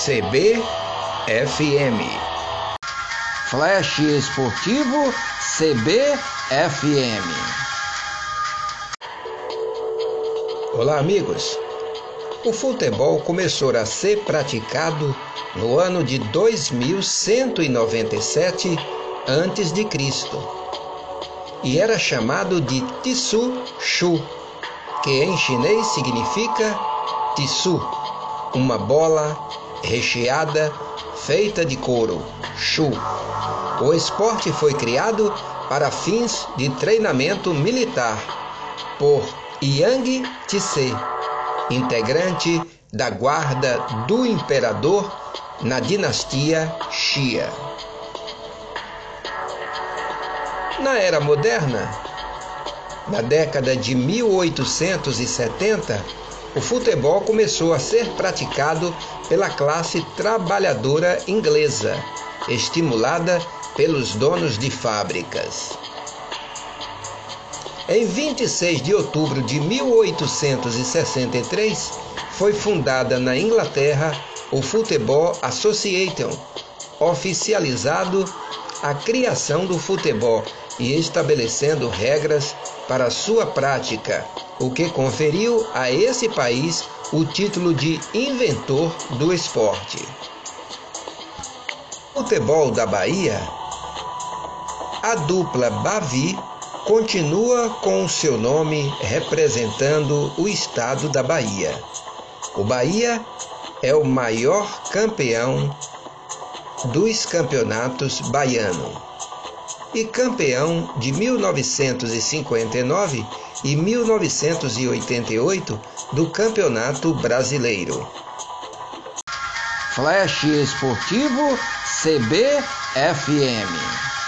CBFM. Flash Esportivo CBFM. Olá, amigos. O futebol começou a ser praticado no ano de 2197 a.C. e era chamado de Tisu Shu, que em chinês significa Tisu, uma bola recheada feita de couro, Shu. O esporte foi criado para fins de treinamento militar por Yang Tse, integrante da guarda do imperador na dinastia Xia. Na era moderna, na década de 1870, o futebol começou a ser praticado pela classe trabalhadora inglesa, estimulada pelos donos de fábricas. Em 26 de outubro de 1863, foi fundada na Inglaterra o Football Association, oficializado a criação do futebol e estabelecendo regras para sua prática, o que conferiu a esse país o título de inventor do esporte. Futebol da Bahia a dupla Bavi continua com seu nome representando o estado da Bahia. O Bahia é o maior campeão dos campeonatos baiano e campeão de 1959 e 1988 do Campeonato Brasileiro. Flash Esportivo CBFM.